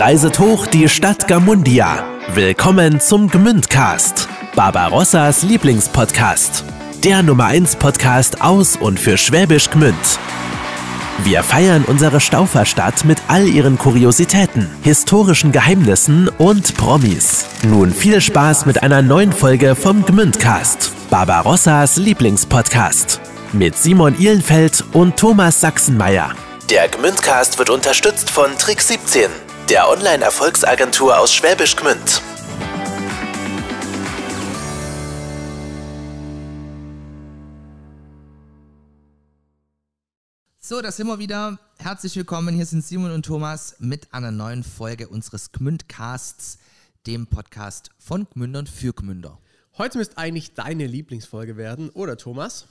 reiset hoch die Stadt Gamundia. Willkommen zum Gmündcast, Barbarossas Lieblingspodcast. Der Nummer 1 Podcast aus und für Schwäbisch Gmünd. Wir feiern unsere Stauferstadt mit all ihren Kuriositäten, historischen Geheimnissen und Promis. Nun viel Spaß mit einer neuen Folge vom Gmündcast, Barbarossas Lieblingspodcast. Mit Simon Ihlenfeld und Thomas Sachsenmeier. Der Gmündcast wird unterstützt von Trick 17, der Online-Erfolgsagentur aus Schwäbisch Gmünd. So, da sind wir wieder. Herzlich willkommen. Hier sind Simon und Thomas mit einer neuen Folge unseres Gmündcasts, dem Podcast von Gmündern für Gmünder. Heute müsste eigentlich deine Lieblingsfolge werden, oder Thomas?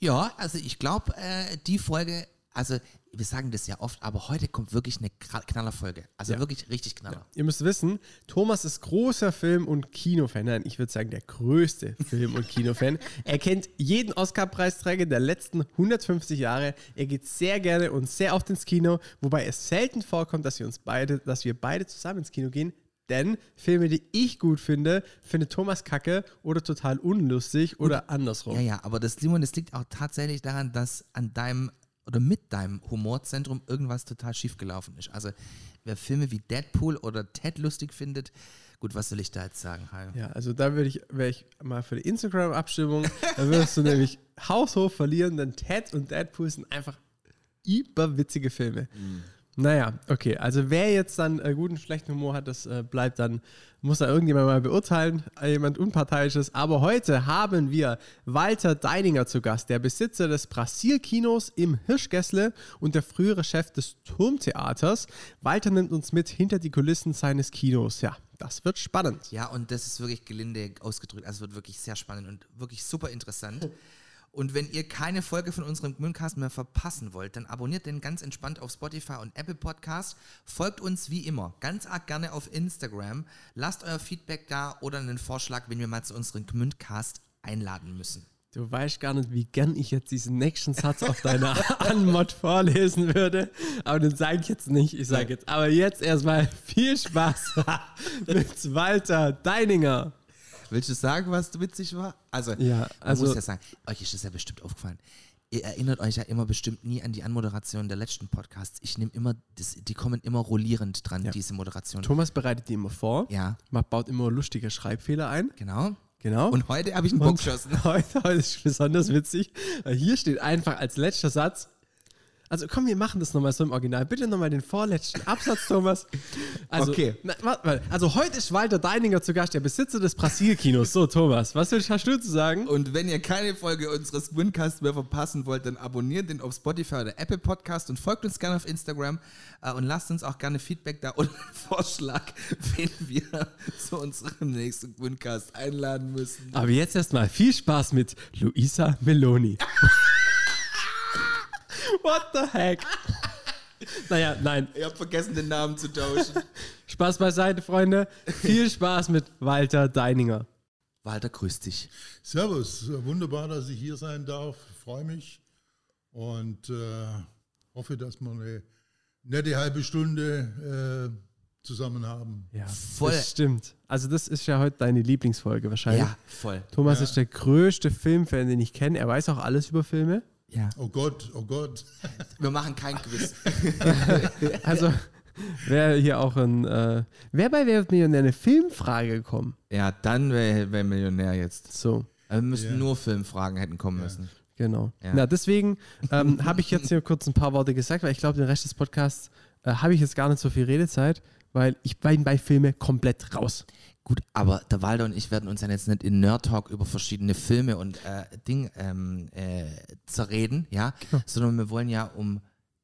Ja, also ich glaube, äh, die Folge, also wir sagen das ja oft, aber heute kommt wirklich eine Knallerfolge. Also Ja. wirklich richtig Knaller. Ihr müsst wissen, Thomas ist großer Film- und Kinofan. Nein, ich würde sagen, der größte Film- und Kinofan. Er kennt jeden Oscar-Preisträger der letzten 150 Jahre. Er geht sehr gerne und sehr oft ins Kino, wobei es selten vorkommt, dass wir uns beide, dass wir beide zusammen ins Kino gehen. Denn Filme, die ich gut finde, findet Thomas kacke oder total unlustig oder andersrum. Ja, ja, aber das, Simon, das liegt auch tatsächlich daran, dass an deinem oder mit deinem Humorzentrum irgendwas total schief gelaufen ist. Also wer Filme wie Deadpool oder Ted lustig findet, gut, was soll ich da jetzt sagen? Hajo? Ja, also da würde ich, wäre ich mal für die Instagram-Abstimmung, da würdest du nämlich haushoch verlieren, denn Ted und Deadpool sind einfach überwitzige Filme. Naja, okay, also wer jetzt dann äh, guten, schlechten Humor hat, das äh, bleibt dann, muss da irgendjemand mal beurteilen, äh, jemand Unparteiisches. Aber heute haben wir Walter Deininger zu Gast, der Besitzer des Brasil-Kinos im Hirschgässle und der frühere Chef des Turmtheaters. Walter nimmt uns mit hinter die Kulissen seines Kinos. Ja, das wird spannend. Ja, und das ist wirklich gelinde ausgedrückt. Also es wird wirklich sehr spannend und wirklich super interessant. Und wenn ihr keine Folge von unserem Gmündcast mehr verpassen wollt, dann abonniert den ganz entspannt auf Spotify und Apple Podcast. Folgt uns wie immer ganz arg gerne auf Instagram. Lasst euer Feedback da oder einen Vorschlag, wenn wir mal zu unserem Gmündcast einladen müssen. Du weißt gar nicht, wie gern ich jetzt diesen nächsten Satz auf deiner Anmod vorlesen würde. Aber den sage ich jetzt nicht. Ich sage jetzt. Aber jetzt erstmal viel Spaß mit Walter Deininger. Willst du sagen, was witzig war? Also, Ja, also- muss ja sagen, euch ist das ja bestimmt aufgefallen. Ihr erinnert euch ja immer bestimmt nie an die Anmoderation der letzten Podcasts. Ich nehme immer, das, die kommen immer rollierend dran, Ja. diese Moderation. Thomas bereitet die immer vor. Ja, Man baut immer lustige Schreibfehler ein. genau. Genau. Und heute habe ich einen Bock geschossen. heute, heute ist besonders witzig. Hier steht einfach als letzter Satz. Also komm, wir machen das nochmal so im Original. Bitte nochmal den vorletzten Absatz, Thomas. Also, Okay. Na, warte mal. Also heute ist Walter Deininger zu Gast, der Besitzer des Brasil-Kinos. So, Thomas, was willst- hast du zu sagen? Und wenn ihr keine Folge unseres Wincasts mehr verpassen wollt, dann abonniert den auf Spotify oder Apple Podcast und folgt uns gerne auf Instagram äh, und lasst uns auch gerne Feedback da und einen Vorschlag, wen wir zu unserem nächsten Wincast einladen müssen. Aber jetzt erstmal viel Spaß mit Luisa Meloni. What the heck? Naja, nein. Ich habe vergessen, den Namen zu tauschen. Spaß beiseite, Freunde. Viel Spaß mit Walter Deininger. Walter, grüß dich. Servus, wunderbar, dass ich hier sein darf. Freue mich und äh, hoffe, dass wir eine nette halbe Stunde äh, zusammen haben. Ja, Voll. das stimmt. Also das ist ja heute deine Lieblingsfolge wahrscheinlich. Ja, voll. Thomas ist der größte Filmfan, den ich kenne. Er weiß auch alles über Filme. Ja. Oh Gott, oh Gott. Wir machen kein Quiz. Also wäre hier auch ein, äh, wäre bei Wer wird Millionär eine Filmfrage gekommen. ja, dann wäre wär Millionär jetzt. So, Aber wir müssten Ja. nur Filmfragen hätten kommen müssen. genau. Ja. Na, deswegen ähm, habe ich jetzt hier kurz ein paar Worte gesagt, weil ich glaube, den Rest des Podcasts äh, habe ich jetzt gar nicht so viel Redezeit, weil ich bin bei Filme komplett raus. Gut, aber der Walter und ich werden uns ja jetzt nicht in Nerd Talk über verschiedene Filme und äh, Ding ähm, äh, zerreden, ja, sondern wir wollen ja um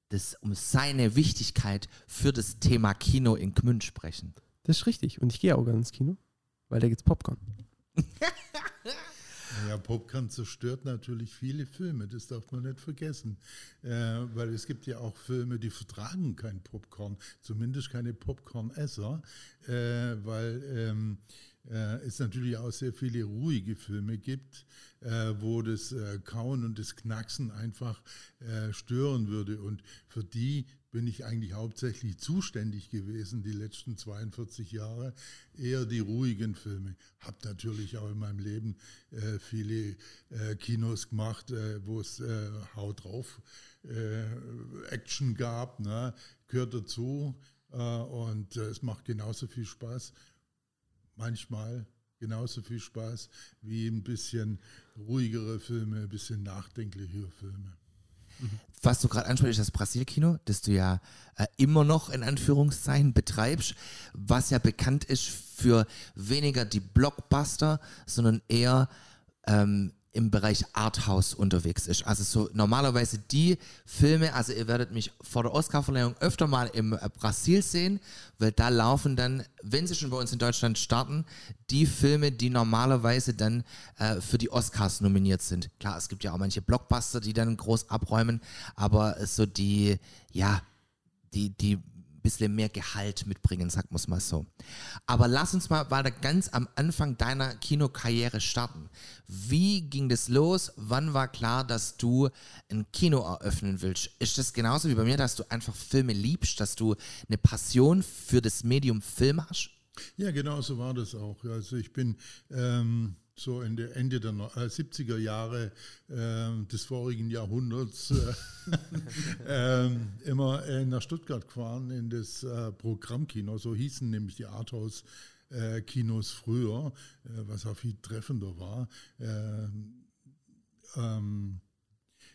das, um seine Wichtigkeit für das Thema Kino in Gmünd sprechen. Das ist richtig. Und ich gehe auch gerne ins Kino, weil da gibt's Popcorn. Ja, Popcorn zerstört natürlich viele Filme, das darf man nicht vergessen. Äh, weil es gibt ja auch Filme, die vertragen kein Popcorn, zumindest keine Popcorn-Esser, äh, weil ähm, äh, es natürlich auch sehr viele ruhige Filme gibt, äh, wo das äh, Kauen und das Knacksen einfach äh, stören würde. Und für die bin ich eigentlich hauptsächlich zuständig gewesen, die letzten 42 Jahre, eher die ruhigen Filme. Habe natürlich auch in meinem Leben äh, viele äh, Kinos gemacht, äh, wo es äh, Haut drauf äh, Action gab, ne? gehört dazu äh, und es macht genauso viel Spaß. Manchmal genauso viel Spaß wie ein bisschen ruhigere Filme, ein bisschen nachdenklichere Filme. Was du gerade ansprichst, das Brasil-Kino, das du ja äh, immer noch in Anführungszeichen betreibst, was ja bekannt ist für weniger die Blockbuster, sondern eher ähm, im Bereich Arthouse unterwegs ist. Also so normalerweise die Filme, also ihr werdet mich vor der Oscarverleihung öfter mal im äh, Brasil sehen, weil da laufen dann, wenn sie schon bei uns in Deutschland starten, die Filme, die normalerweise dann äh, für die Oscars nominiert sind. Klar, es gibt ja auch manche Blockbuster, die dann groß abräumen, aber so die, ja, die, die bisschen mehr Gehalt mitbringen, sagen wir es mal so. Aber lass uns mal weiter ganz am Anfang deiner Kinokarriere starten. Wie ging das los? Wann war klar, dass du ein Kino eröffnen willst? Ist das genauso wie bei mir, dass du einfach Filme liebst, dass du eine Passion für das Medium Film hast? Ja, genau so war das auch. Also ich bin ähm, so in der Ende der 70er äh, Jahre äh, des vorigen Jahrhunderts äh, ähm, immer nach Stuttgart gefahren in das äh, Programmkino, so hießen nämlich die Arthouse äh, Kinos früher, äh, was auch viel treffender war. Ähm, ähm,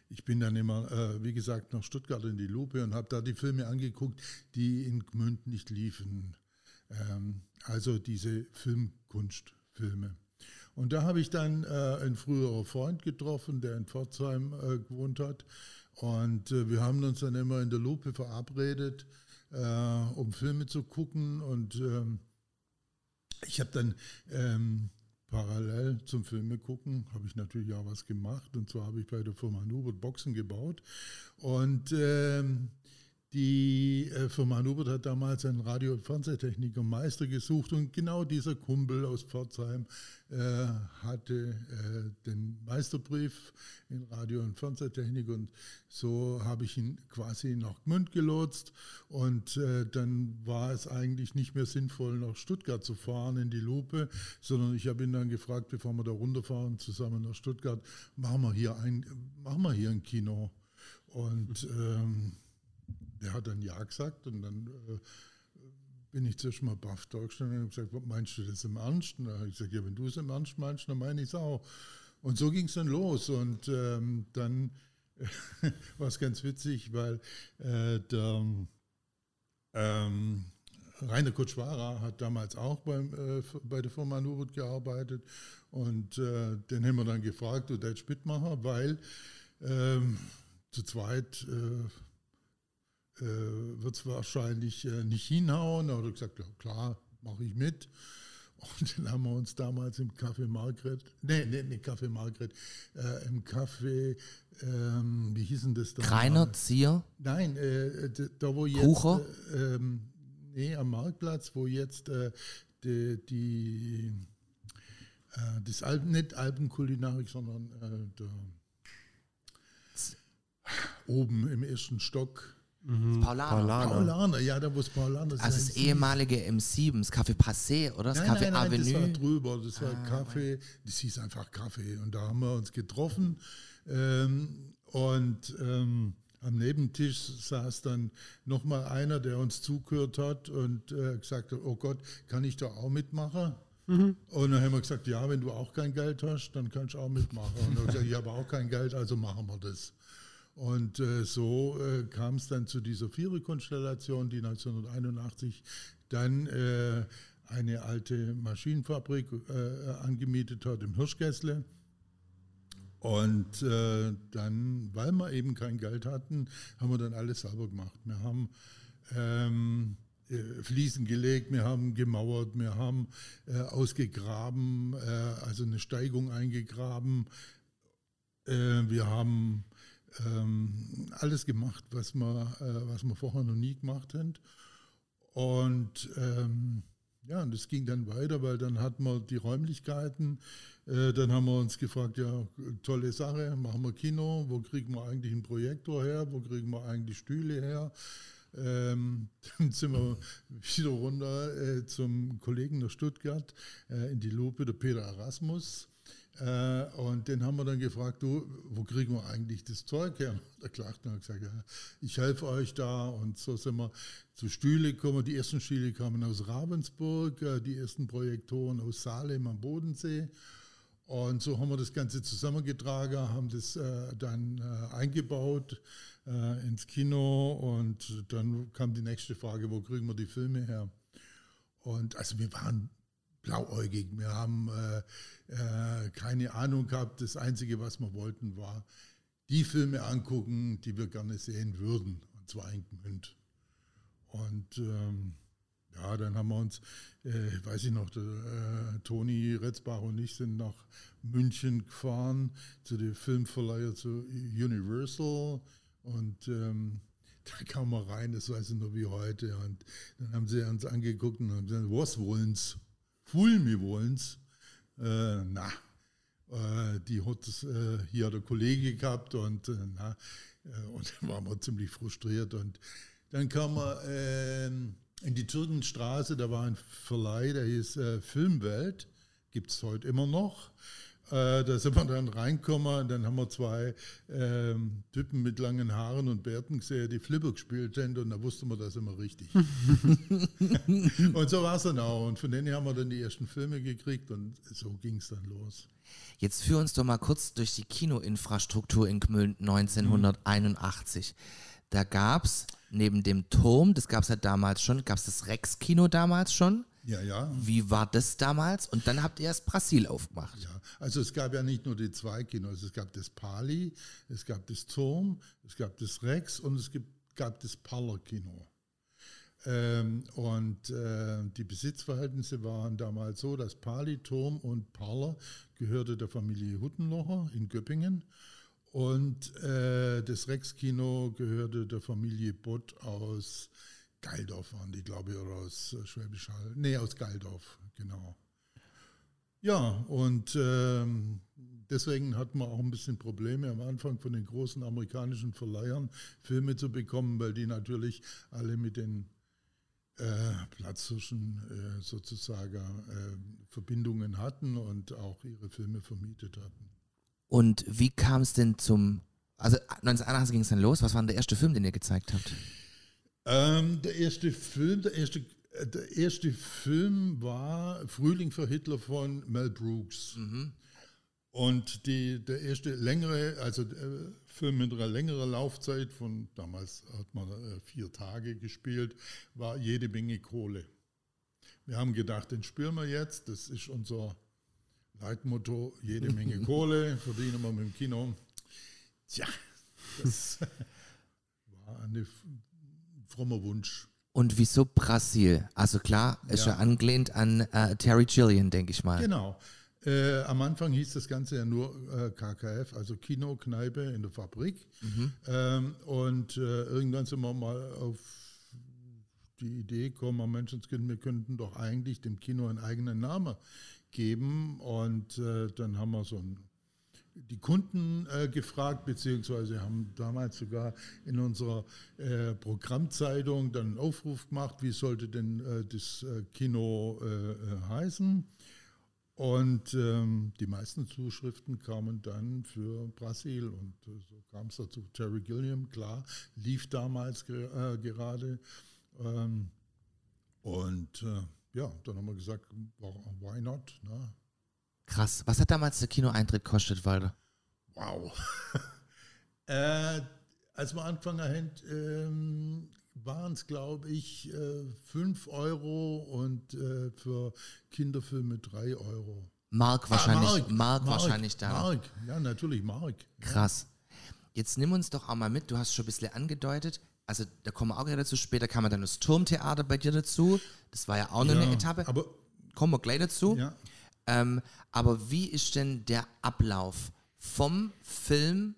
ich bin dann immer, wie gesagt, nach Stuttgart in die Lupe und habe da die Filme angeguckt, die in Gmünd nicht liefen. Ähm, also diese Filmkunstfilme. Und da habe ich dann äh, einen früheren Freund getroffen, der in Pforzheim äh, gewohnt hat. Und äh, wir haben uns dann immer in der Lupe verabredet, äh, um Filme zu gucken. Und ähm, ich habe dann ähm, parallel zum Filme gucken, habe ich natürlich auch was gemacht. Und zwar habe ich bei der Firma Nubert Boxen gebaut. Und ähm, die äh, Firma Hubert hat damals einen Radio- und Fernsehtechniker Meister gesucht und genau dieser Kumpel aus Pforzheim äh, hatte äh, den Meisterbrief in Radio- und Fernsehtechnik und so habe ich ihn quasi nach Gmünd gelotst und äh, dann war es eigentlich nicht mehr sinnvoll, nach Stuttgart zu fahren in die Lupe, sondern ich habe ihn dann gefragt, bevor wir da runterfahren, zusammen nach Stuttgart, machen wir hier ein, machen wir hier ein Kino. Und ähm, der hat dann Ja gesagt und dann äh, bin ich zuerst mal baff gestanden und habe gesagt, meinst du das im Ernst? Und da habe ich gesagt, ja, wenn du es im Ernst meinst, dann meine ich es auch. Und so ging es dann los und ähm, dann war es ganz witzig, weil äh, der ähm, Rainer Kutschwara hat damals auch beim, äh, bei der Firma Nurut gearbeitet und äh, den haben wir dann gefragt, du darfst mitmachen, weil ähm, zu zweit äh, wird es wahrscheinlich äh, nicht hinhauen. Da hat er gesagt, ja klar, mache ich mit. Und dann haben wir uns damals im Café Margret, nee, nee, nee, Café Margret, äh, im Café, ähm, wie hießen das da? Kreiner, Zier? Nein, äh, da wo jetzt, Kucher? Äh, ähm, nee, am Marktplatz, wo jetzt äh, die, die äh, das Alpen, nicht Alpenkulinarik, sondern äh, der, oben im ersten Stock, Mhm. Paulaner. Paulaner. Paulaner, ja, da wo es Paulaner ist. Also das ehemalige M7, das Café Passé, oder? Das nein, Café nein, nein, Avenue. das war drüber, das war ah, Kaffee, das hieß einfach Kaffee. Und da haben wir uns getroffen ähm, und ähm, am Nebentisch saß dann nochmal einer, der uns zugehört hat und äh, gesagt hat, oh Gott, kann ich da auch mitmachen? Mhm. Und dann haben wir gesagt, ja, wenn du auch kein Geld hast, dann kannst du auch mitmachen. Und dann haben wir gesagt, ich habe auch kein Geld, also machen wir das. Und äh, so äh, kam es dann zu dieser Viererkonstellation, die 1981 dann äh, eine alte Maschinenfabrik äh, angemietet hat im Hirschgässle. Und äh, dann, weil wir eben kein Geld hatten, haben wir dann alles selber gemacht. Wir haben ähm, äh, Fliesen gelegt, wir haben gemauert, wir haben ausgegraben, also eine Steigung eingegraben. wir haben ähm, alles gemacht, was wir, äh, was wir vorher noch nie gemacht haben. Und ähm, ja, und das ging dann weiter, weil dann hatten wir die Räumlichkeiten. Äh, dann haben wir uns gefragt, ja, tolle Sache, machen wir Kino, wo kriegen wir eigentlich einen Projektor her, wo kriegen wir eigentlich Stühle her? Ähm, dann sind wir wieder runter äh, zum Kollegen nach Stuttgart äh, in die Lupe, der Peter Erasmus. Äh, und den haben wir dann gefragt, du, wo kriegen wir eigentlich das Zeug her? Der Klachten hat gesagt, ja, ich helfe euch da. Und so sind wir zu Stühle gekommen. Die ersten Stühle kamen aus Ravensburg, äh, die ersten Projektoren aus Salem am Bodensee. Und so haben wir das Ganze zusammengetragen, haben das äh, dann äh, eingebaut äh, ins Kino und dann kam die nächste Frage, wo kriegen wir die Filme her? Und also wir waren blauäugig, wir haben äh, äh, keine Ahnung gehabt. Das Einzige, was wir wollten, war die Filme angucken, die wir gerne sehen würden, und zwar in Gmünd. Und ähm, ja, dann haben wir uns, äh, weiß ich noch, der, äh, Toni Retzbach und ich sind nach München gefahren zu dem Filmverleiher zu Universal und ähm, da kam man rein, das weiß ich noch wie heute. Und dann haben sie uns angeguckt und haben gesagt, was wollen's? Fulmi wollen's? Äh, na, äh, die hat äh, hier der Kollege gehabt und, äh, na, äh, und dann waren wir ziemlich frustriert. Und dann kam man ähm, in die Türkenstraße, da war ein Verleih, der hieß äh, Filmwelt, gibt es heute immer noch. Äh, da sind wir dann reingekommen, dann haben wir zwei ähm, Typen mit langen Haaren und Bärten gesehen, die Flipper gespielt haben und da wussten wir, das immer richtig. und so war es dann auch. Und von denen haben wir dann die ersten Filme gekriegt und so ging es dann los. Jetzt führ uns doch mal kurz durch die Kinoinfrastruktur in Gmünd 1981. Da gab es neben dem Turm, das gab es ja damals schon, gab es das Rex-Kino damals schon. Ja, ja. Wie war das damals? Und dann habt ihr erst Brasil aufgemacht. Ja, also es gab ja nicht nur die zwei Kinos, es gab das Pali, es gab das Turm, es gab das Rex und es gab das Parler-Kino. Ähm, und äh, die Besitzverhältnisse waren damals so, dass Pali, Turm und Parler gehörte der Familie Huttenlocher in Göppingen und äh, das Rex-Kino gehörte der Familie Bott aus Geildorf waren die, glaube ich, oder aus äh, Schwäbisch Hall. Nee, aus Geildorf, genau. Ja, und ähm, deswegen hatten wir auch ein bisschen Probleme am Anfang von den großen amerikanischen Verleihern Filme zu bekommen, weil die natürlich alle mit den äh, Platzhirschen äh, sozusagen äh, Verbindungen hatten und auch ihre Filme vermietet hatten. Und wie kam es denn zum, also 1981 ging es dann los, was war denn der erste Film, den ihr gezeigt habt? Ähm, der erste Film, der erste, äh, der erste Film war Frühling für Hitler von Mel Brooks. Mhm. Und die, der erste längere, also der Film mit einer längeren Laufzeit von, damals hat man äh, vier Tage gespielt, war jede Menge Kohle. Wir haben gedacht, den spüren wir jetzt, das ist unser Leitmotto, jede Menge Kohle, verdienen wir mit dem Kino. Tja, das war eine frommer Wunsch. Und wieso Brasil? Also klar, ist ja, Ja. angelehnt an äh, Terry Gilliam, denke ich mal. Genau. Äh, am Anfang hieß das Ganze ja nur äh, KKF, also Kino, Kneipe in der Fabrik. Ähm, und äh, irgendwann sind wir mal auf die Idee gekommen, Menschenskind, wir könnten doch eigentlich dem Kino einen eigenen Namen geben. Und äh, dann haben wir so ein, die Kunden äh, gefragt, beziehungsweise haben damals sogar in unserer äh, Programmzeitung dann einen Aufruf gemacht, wie sollte denn äh, das äh, Kino äh, äh, heißen. Und ähm, die meisten Zuschriften kamen dann für Brasil und so kam es dazu. Terry Gilliam, klar, lief damals ge gerade. Ähm, und ja, dann haben wir gesagt, why not? Ne? Krass. Was hat damals der Kinoeintritt kostet, Walter? Wow. äh, als wir angefangen haben, ähm, waren es, glaube ich, 5 Euro und äh, für Kinderfilme 3 Euro. Mark wahrscheinlich. Mark, wahrscheinlich da. Mark, ja, natürlich Mark. Krass. Jetzt nimm uns doch auch mal mit, du hast schon ein bisschen angedeutet, also da kommen wir auch wieder dazu, später kam dann das Turmtheater bei dir dazu, das war ja auch noch Ja, eine Etappe, Aber kommen wir gleich dazu. ja, Ähm, aber wie ist denn der Ablauf vom Film,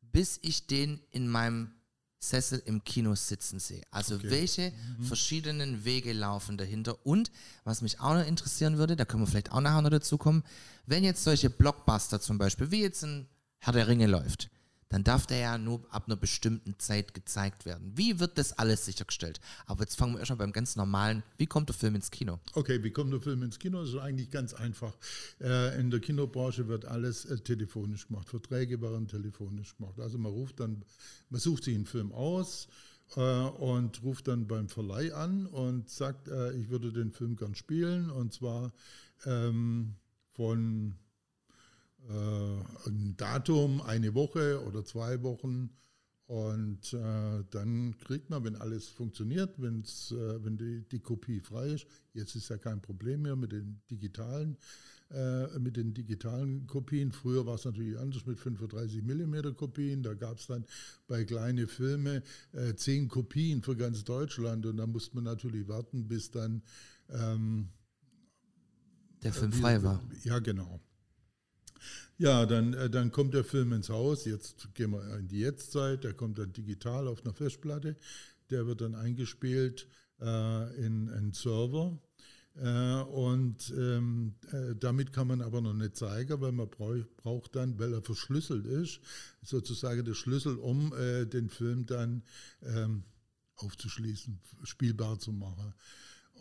bis ich den in meinem Sessel im Kino sitzen sehe? Also Okay. welche verschiedenen Wege laufen dahinter? Und was mich auch noch interessieren würde, da können wir vielleicht auch nachher noch dazu kommen, wenn jetzt solche Blockbuster zum Beispiel, wie jetzt ein Herr der Ringe läuft, dann darf der ja nur ab einer bestimmten Zeit gezeigt werden. Wie wird das alles sichergestellt? Aber jetzt fangen wir erstmal beim ganz normalen, wie kommt der Film ins Kino? Okay, wie kommt der Film ins Kino? Das ist eigentlich ganz einfach. Äh, in der Kinobranche wird alles äh, telefonisch gemacht. Verträge werden telefonisch gemacht. Also man ruft dann, man sucht sich einen Film aus äh, und ruft dann beim Verleih an und sagt, ich würde den Film gern spielen und zwar ähm, von ein Datum, eine Woche oder zwei Wochen. Und äh, dann kriegt man, wenn alles funktioniert, wenn's, äh, wenn die, die Kopie frei ist, jetzt ist ja kein Problem mehr mit den digitalen, äh, mit den digitalen Kopien. Früher war es natürlich anders mit 35 mm Kopien. Da gab es dann bei kleinen Filmen äh, zehn Kopien für ganz Deutschland und da musste man natürlich warten, bis dann ähm, Der Film frei war. ja, genau. Ja, dann, äh, dann kommt der Film ins Haus. Jetzt gehen wir in die Jetztzeit. Der kommt dann digital auf einer Festplatte. Der wird dann eingespielt äh, in einen Server. Äh, und ähm, äh, damit kann man aber noch nicht zeigen, weil man brauch, braucht dann, weil er verschlüsselt ist, sozusagen der Schlüssel, um äh, den Film dann ähm, aufzuschließen, spielbar zu machen.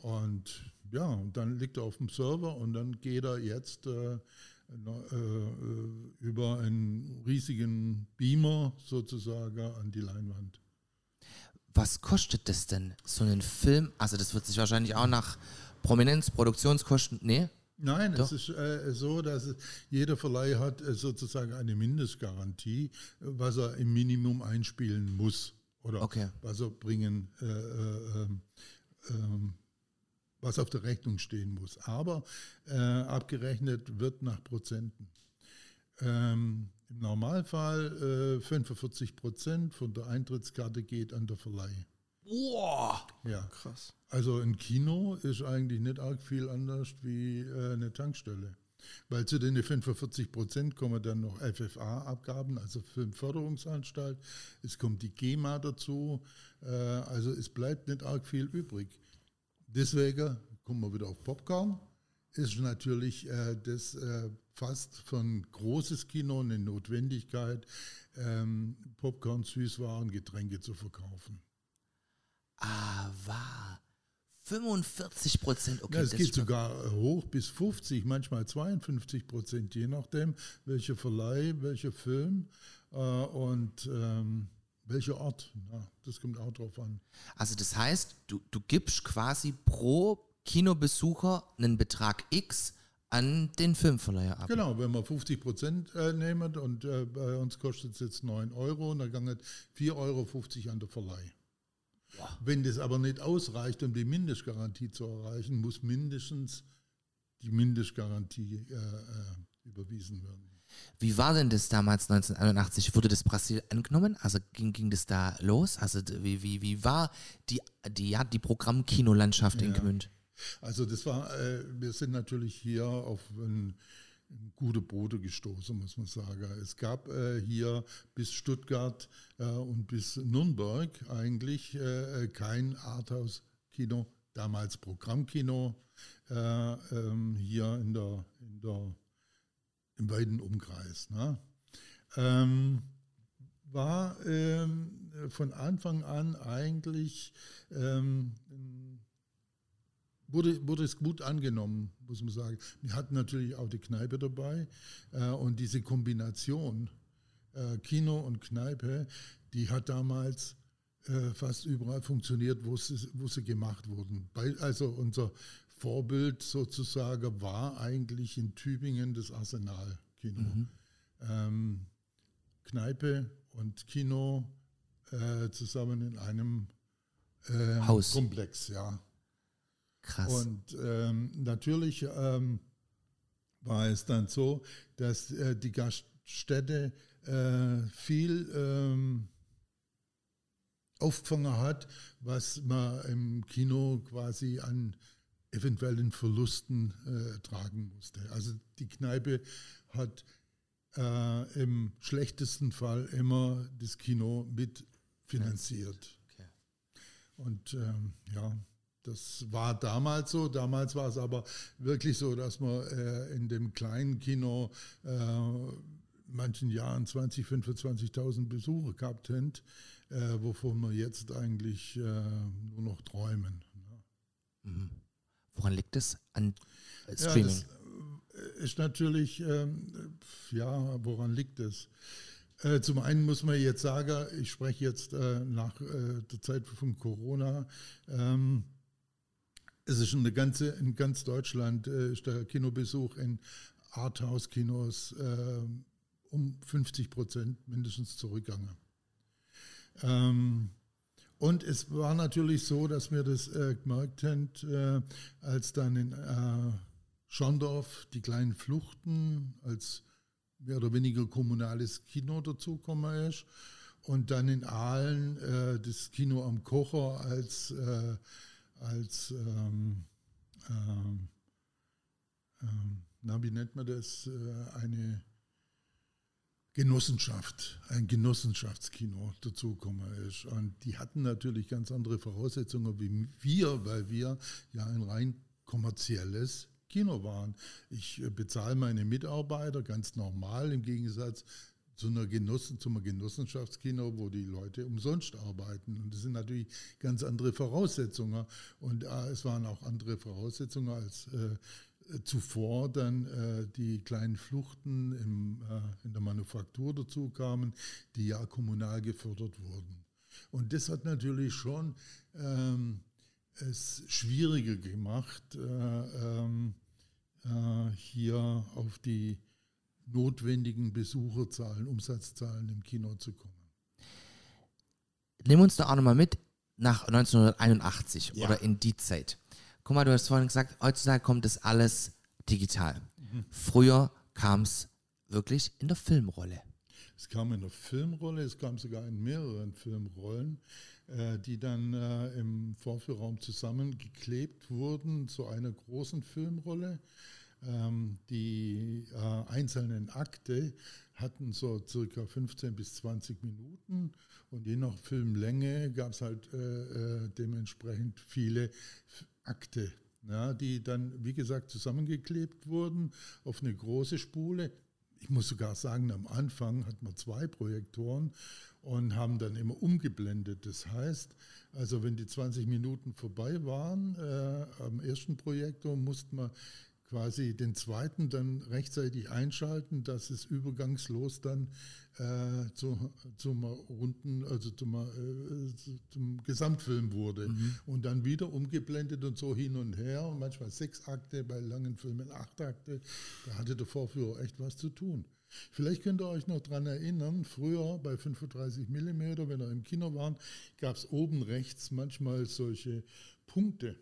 Und ja, und dann liegt er auf dem Server und dann geht er jetzt äh, über einen riesigen Beamer sozusagen an die Leinwand. Was kostet das denn, so einen Film? Also das wird sich wahrscheinlich auch nach Prominenz, Produktionskosten, nee? Nein, Doch. es ist äh, so, dass es, jeder Verleih hat äh, sozusagen eine Mindestgarantie, äh, was er im Minimum einspielen muss oder Okay. was er bringen, äh, äh, ähm, ähm, was auf der Rechnung stehen muss. Aber äh, abgerechnet wird nach Prozenten. Ähm, Im Normalfall äh, 45 Prozent von der Eintrittskarte geht an der Verleih. Boah! Ja. Krass. Also ein Kino ist eigentlich nicht arg viel anders wie äh, eine Tankstelle. Weil zu den 45 Prozent kommen dann noch FFA-Abgaben, also Filmförderungsanstalt. Es kommt die GEMA dazu. Äh, also es bleibt nicht arg viel übrig. Deswegen kommen wir wieder auf Popcorn. Ist natürlich äh, das äh, fast von großes Kino eine Notwendigkeit, ähm, Popcorn, Süßwaren, Getränke zu verkaufen. Ah, war. 45 Prozent, okay. Ja, es das geht sogar hoch bis 50, manchmal 52 Prozent, je nachdem, welcher Verleih, welcher Film äh, und ähm, welcher Ort. Ja, das kommt auch drauf an. Also das heißt, du, du gibst quasi pro Kinobesucher einen Betrag X an den Filmverleiher ab. Genau, wenn wir 50 Prozent äh, nehmen und äh, bei uns kostet es jetzt 9 Euro und dann ganget 4,50 Euro an der Verleih. Wenn das aber nicht ausreicht, um die Mindestgarantie zu erreichen, muss mindestens die Mindestgarantie äh, äh, überwiesen werden. Wie war denn das damals 1981? Wurde das Brasil angenommen? Also ging, ging das da los? Also wie, wie, wie war die, die, ja, die Programmkinolandschaft in Ja. Gmünd? Also das war, äh, wir sind natürlich hier auf ein, gute Boote gestoßen, muss man sagen. Es gab äh, hier bis Stuttgart äh, und bis Nürnberg eigentlich äh, kein Arthouse-Kino, damals Programmkino, äh, ähm, hier in der, in der, im weiten Umkreis. Ne? Ähm, war ähm, von Anfang an eigentlich ähm, wurde, wurde es gut angenommen, muss man sagen. Wir hatten natürlich auch die Kneipe dabei äh, und diese Kombination äh, Kino und Kneipe, die hat damals äh, fast überall funktioniert, wo sie, wo sie gemacht wurden. Bei, also unser Vorbild sozusagen war eigentlich in Tübingen das Arsenal-Kino. Ähm, Kneipe und Kino äh, zusammen in einem äh, Haus. Komplex, ja. Krass. Und ähm, natürlich ähm, war es dann so, dass äh, die Gaststätte äh, viel ähm, aufgefangen hat, was man im Kino quasi an eventuellen Verlusten äh, tragen musste. Also die Kneipe hat äh, im schlechtesten Fall immer das Kino mitfinanziert. Okay. Und ähm, ja, das war damals so. Damals war es aber wirklich so, dass man äh, in dem kleinen Kino äh, manchen Jahren 20, 25.000 Besucher gehabt haben, äh, wovon wir jetzt eigentlich äh, nur noch träumen. Mhm. Woran liegt es an äh, Streaming? Ja, das ist natürlich, ähm, ja, woran liegt es? Äh, zum einen muss man jetzt sagen, ich spreche jetzt äh, nach äh, der Zeit von Corona. Ähm, es ist eine ganze, in ganz Deutschland äh, ist der Kinobesuch in Arthouse-Kinos äh, um 50 Prozent mindestens zurückgegangen. Ähm, und es war natürlich so, dass wir das äh, gemerkt haben, äh, als dann in äh, Schondorf die kleinen Fluchten als mehr oder weniger kommunales Kino dazugekommen ist. Und dann in Aalen äh, das Kino am Kocher als, äh, als ähm, ähm, ähm, na, wie nennt man das, äh, eine Genossenschaft, ein Genossenschaftskino dazugekommen ist. Und die hatten natürlich ganz andere Voraussetzungen wie wir, weil wir ja ein rein kommerzielles Kino waren. Ich äh, bezahle meine Mitarbeiter ganz normal im Gegensatz zu einer Genossen, zum Genossenschaftskino, wo die Leute umsonst arbeiten. Und das sind natürlich ganz andere Voraussetzungen. Und äh, es waren auch andere Voraussetzungen als äh, zuvor dann äh, die kleinen Fluchten im, äh, in der Manufaktur dazu kamen, die ja kommunal gefördert wurden. Und das hat natürlich schon ähm, es schwieriger gemacht, äh, ähm, äh, hier auf die notwendigen Besucherzahlen, Umsatzzahlen im Kino zu kommen. Nehmen wir uns da auch nochmal mit nach 1981 ja. oder in die Zeit guck mal, du hast vorhin gesagt, heutzutage kommt das alles digital. Mhm. Früher kam es wirklich in der Filmrolle. Es kam in der Filmrolle, es kam sogar in mehreren Filmrollen, äh, die dann äh, im Vorführraum zusammengeklebt wurden zu einer großen Filmrolle. Ähm, die äh, einzelnen Akte hatten so circa 15 bis 20 Minuten und je nach Filmlänge gab es halt äh, äh, dementsprechend viele Akte, ja, die dann, wie gesagt, zusammengeklebt wurden auf eine große Spule. Ich muss sogar sagen, am Anfang hatten wir zwei Projektoren und haben dann immer umgeblendet. Das heißt, also wenn die 20 Minuten vorbei waren äh, am ersten Projektor, musste man quasi den zweiten dann rechtzeitig einschalten, dass es übergangslos dann äh, zu, zum runden, also zum, äh, zum Gesamtfilm wurde. Mhm. Und dann wieder umgeblendet und so hin und her. Und manchmal sechs Akte, bei langen Filmen acht Akte. Da hatte der Vorführer echt was zu tun. Vielleicht könnt ihr euch noch daran erinnern, früher bei 35 mm, wenn ihr im Kino waren, gab es oben rechts manchmal solche Punkte.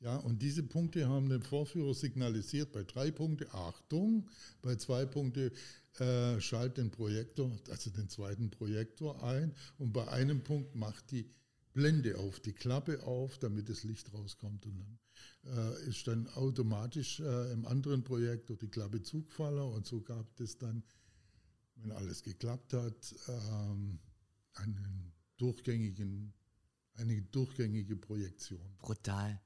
Ja, und diese Punkte haben den Vorführer signalisiert. Bei drei Punkte Achtung, bei zwei Punkte äh, schalt den Projektor, also den zweiten Projektor ein und bei einem Punkt macht die Blende auf, die Klappe auf, damit das Licht rauskommt und dann äh, ist dann automatisch äh, im anderen Projektor die Klappe zugefallen und so gab es dann, wenn alles geklappt hat, ähm, einen durchgängigen, eine durchgängige Projektion. Brutal.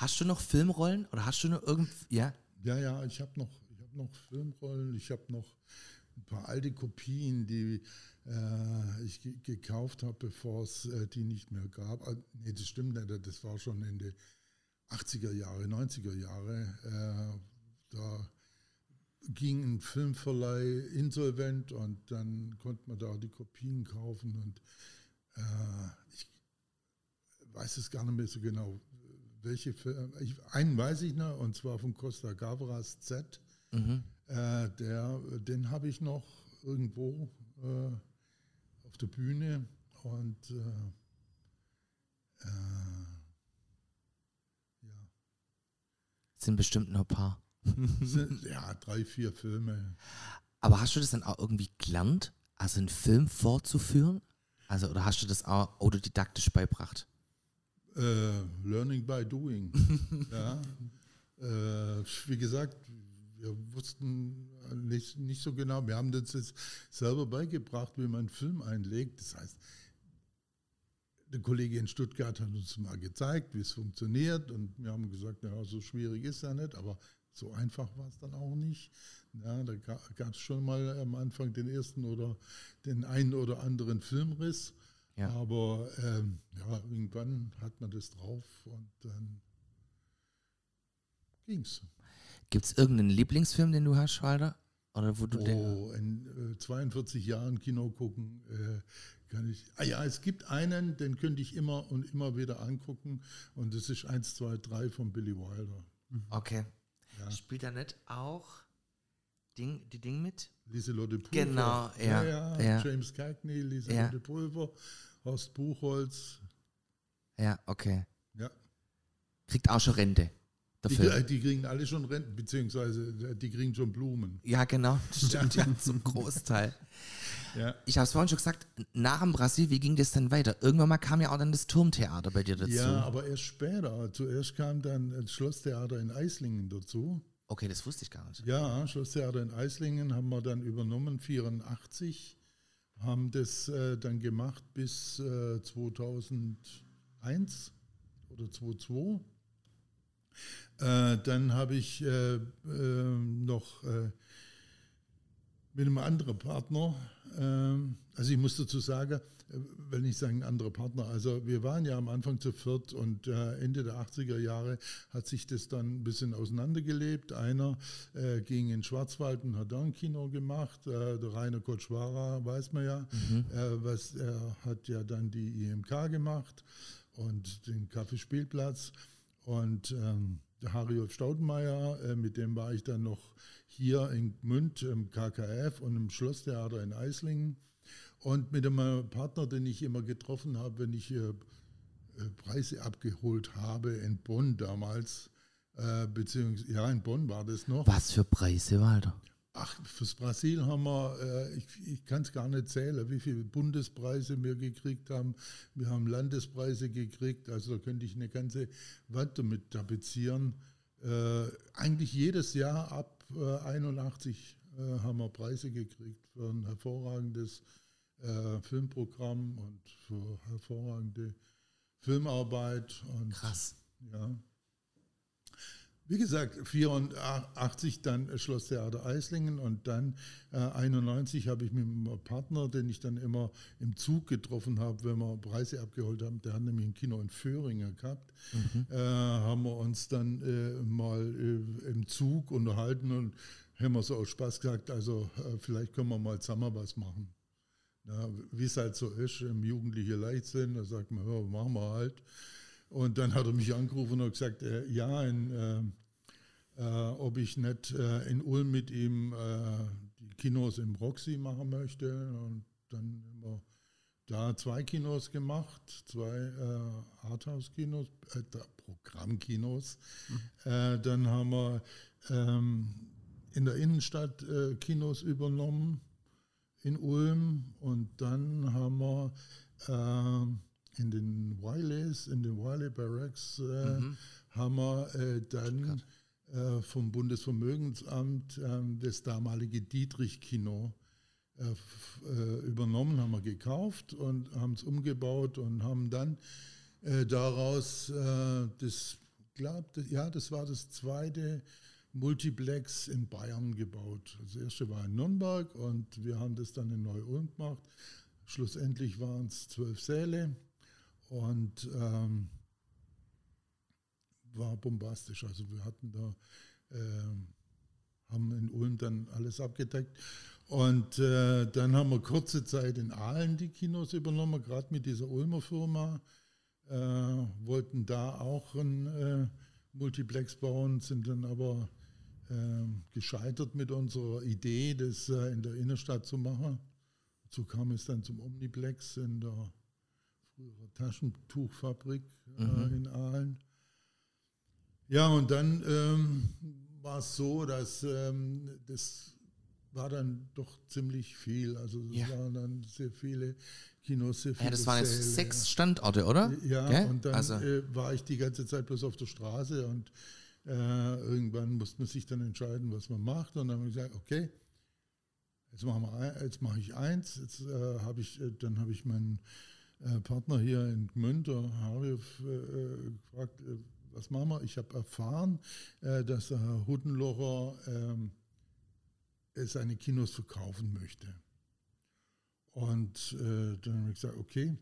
Hast du noch Filmrollen oder hast du noch irgend ja? Ja, ja, ich habe noch, ich habe noch Filmrollen, ich habe noch ein paar alte Kopien, die äh, ich gekauft habe, bevor es äh, die nicht mehr gab. Ah, nee, das stimmt nicht, das war schon in den 80er Jahre, 90er Jahre. Äh, da ging ein Filmverleih insolvent und dann konnte man da die Kopien kaufen und äh, ich weiß es gar nicht mehr so genau, welche Filme, ich, einen weiß ich noch, und zwar von Costa Gavras Z. Mhm. Äh, der, den habe ich noch irgendwo äh, auf der Bühne und äh, äh ja. Sind bestimmt noch ein paar. Sind, ja, drei, vier Filme. Aber hast du das dann auch irgendwie gelernt, also einen Film vorzuführen? Also, oder hast du das auch autodidaktisch beibracht? Äh, learning by doing. ja. Äh, wie gesagt, wir wussten nicht, nicht so genau, wir haben uns jetzt selber beigebracht, wie man einen Film einlegt. Das heißt, der Kollege in Stuttgart hat uns mal gezeigt, wie es funktioniert und wir haben gesagt, naja, so schwierig ist ja nicht, aber so einfach war es dann auch nicht. Ja, da gab es schon mal am Anfang den ersten oder den einen oder anderen Filmriss. Ja. Aber ähm, ja, irgendwann hat man das drauf und dann ging's. Gibt es irgendeinen Lieblingsfilm, den du hast, Walter? Oder wo du den, Oh, in äh, 42 Jahren Kino gucken äh, kann ich. Ah ja, es gibt einen, den könnte ich immer und immer wieder angucken und das ist 1, 2, 3 von Billy Wilder. Okay. Ja. Spielt er nicht auch Ding, die Ding mit? Lieselotte Pulver. Genau, ja, ja, ja. James Cagney, Lieselotte Ja. Pulver, Horst Buchholz. Ja, okay. Ja. Kriegt auch schon Rente. Die, die kriegen alle schon Renten, beziehungsweise äh, die kriegen schon Blumen. Ja, genau. Das stimmt ja zum Großteil. Ja. Ich habe es vorhin schon gesagt, nach dem Brasil, wie ging das dann weiter? Irgendwann mal kam ja auch dann das Turmtheater bei dir dazu. ja, aber erst später. Zuerst kam dann das Schlosstheater in Eislingen dazu. Okay, das wusste ich gar nicht. Ja, Schlosstheater in Eislingen haben wir dann übernommen, 84. Haben das äh, dann gemacht bis äh, 2001 oder 2002. Äh, dann habe ich äh, äh, noch äh, mit einem anderen Partner, also ich muss dazu sagen, will nicht sagen ein anderer Partner, also wir waren ja am Anfang zu viert und äh, Ende der 80er Jahre hat sich das dann ein bisschen auseinandergelebt. Einer äh, ging in Schwarzwald und hat da ein Kino gemacht, äh, der Rainer Kotschwara, weiß man ja, äh, was, er hat ja dann die IMK gemacht und den Kaffeespielplatz. Und ähm, der Hariolf Staudenmeier, äh, mit dem war ich dann noch hier in Gmünd im KKF und im Schlosstheater in Eislingen. Und mit einem Partner, den ich immer getroffen habe, wenn ich äh, äh, Preise abgeholt habe in Bonn damals, äh, beziehungsweise, ja, in Bonn war das noch. Was für Preise, Walter? Ach, fürs Brasil haben wir, äh, ich, ich kann es gar nicht zählen, wie viele Bundespreise wir gekriegt haben. Wir haben Landespreise gekriegt, also da könnte ich eine ganze Wand damit tapezieren. Äh, eigentlich jedes Jahr ab äh, 81 äh, haben wir Preise gekriegt für ein hervorragendes äh, Filmprogramm und für hervorragende Filmarbeit. Und, Krass. Ja. Wie gesagt, 84 dann Schlosstheater Eislingen und dann äh, 91 habe ich mit einem Partner, den ich dann immer im Zug getroffen habe, wenn wir Preise abgeholt haben, der hat nämlich ein Kino in Föhringen gehabt, äh, haben wir uns dann äh, mal äh, im Zug unterhalten und haben wir so aus Spaß gesagt, also äh, vielleicht können wir mal zusammen was machen. Ja, Wie es halt so ist, im jugendlichen Leichtsinn, da sagt man, ja, machen wir halt. Und dann hat er mich angerufen und gesagt, äh, ja, in, äh, äh, ob ich nicht äh, in Ulm mit ihm äh, die Kinos im Roxy machen möchte. Und dann haben wir da zwei Kinos gemacht, zwei äh, Arthouse-Kinos, äh, Programmkinos. Äh, dann haben wir ähm, in der Innenstadt äh, Kinos übernommen in Ulm und dann haben wir ähm, in den Wileys, in den Wiley Barracks, äh, haben wir äh, dann äh, vom Bundesvermögensamt äh, das damalige Dietrich-Kino äh, äh, übernommen, haben wir gekauft und haben es umgebaut und haben dann äh, daraus äh, das, glaub, ja, das war das zweite Multiplex in Bayern gebaut. Das erste war in Nürnberg und wir haben das dann in Neu-Ulm gemacht. Schlussendlich waren es zwölf Säle und ähm, war bombastisch. Also wir hatten da, ähm, haben in Ulm dann alles abgedeckt. Und äh, dann haben wir kurze Zeit in Aalen die Kinos übernommen, gerade mit dieser Ulmer Firma. Äh, wollten da auch ein äh, Multiplex bauen, sind dann aber äh, gescheitert mit unserer Idee, das äh, in der Innenstadt zu machen. So kam es dann zum Omniplex in der früheren Taschentuchfabrik äh, in Aalen. Ja, und dann ähm, war es so, dass ähm, das war dann doch ziemlich viel. Also es Ja. waren dann sehr viele Kinos, sehr viele Ja, das waren jetzt Säle, sechs Standorte, oder? ja, Gell? und dann also, äh, war ich die ganze Zeit bloß auf der Straße und äh, irgendwann musste man sich dann entscheiden, was man macht. Und dann haben wir gesagt, okay, jetzt machen wir mache ich eins. Jetzt äh, habe ich, äh, dann habe ich meinen äh, Partner hier in Gmünd, der Harry, äh, gefragt, äh, was machen wir? Ich habe erfahren, dass der Herr Huttenlocher ähm, seine Kinos verkaufen möchte. Und dann habe ich gesagt, okay,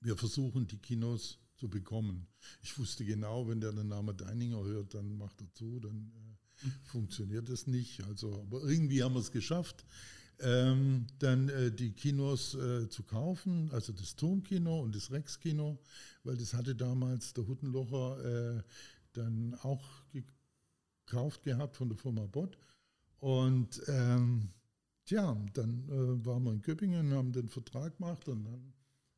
wir versuchen die Kinos zu bekommen. Ich wusste genau, wenn der den Namen Deininger hört, dann macht er zu, dann äh, funktioniert das nicht. Also, aber irgendwie haben wir es geschafft, ähm, dann äh, die Kinos äh, zu kaufen, also das Turmkino und das Rex-Kino, weil das hatte damals der Huttenlocher äh, dann auch gekauft gehabt von der Firma Bott. Und ähm, tja, dann äh, waren wir in Köpingen, haben den Vertrag gemacht und dann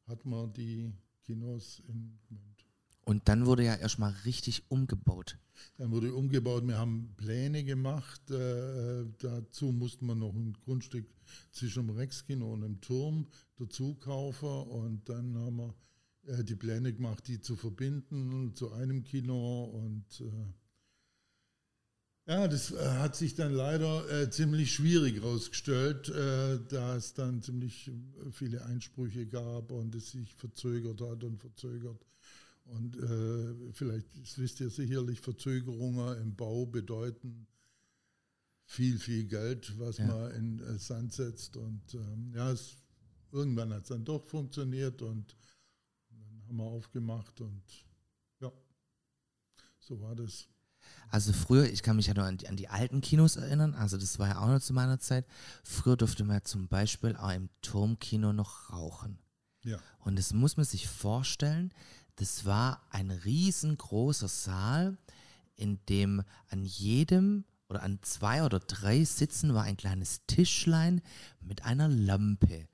hat man die Kinos in Gmünd. Und dann wurde ja erstmal richtig umgebaut. Dann wurde umgebaut, wir haben Pläne gemacht. Äh, dazu mussten wir noch ein Grundstück zwischen dem Rexkino und dem Turm dazu kaufen. Und dann haben wir äh, die Pläne gemacht, die zu verbinden zu einem Kino. Und äh, ja, das äh, hat sich dann leider äh, ziemlich schwierig herausgestellt, äh, da es dann ziemlich äh, viele Einsprüche gab und es sich verzögert hat und verzögert. Und äh, vielleicht, das wisst ihr sicherlich, Verzögerungen im Bau bedeuten viel, viel Geld, was ja. man in äh, Sand setzt. Und ähm, ja, es, irgendwann hat es dann doch funktioniert und dann haben wir aufgemacht und ja, so war das. Also früher, ich kann mich ja nur an die, an die, alten Kinos erinnern, also das war ja auch noch zu meiner Zeit. Früher durfte man zum Beispiel auch im Turmkino noch rauchen. Ja. Und das muss man sich vorstellen, das war ein riesengroßer Saal, in dem an jedem oder an zwei oder drei Sitzen war ein kleines Tischlein mit einer Lampe.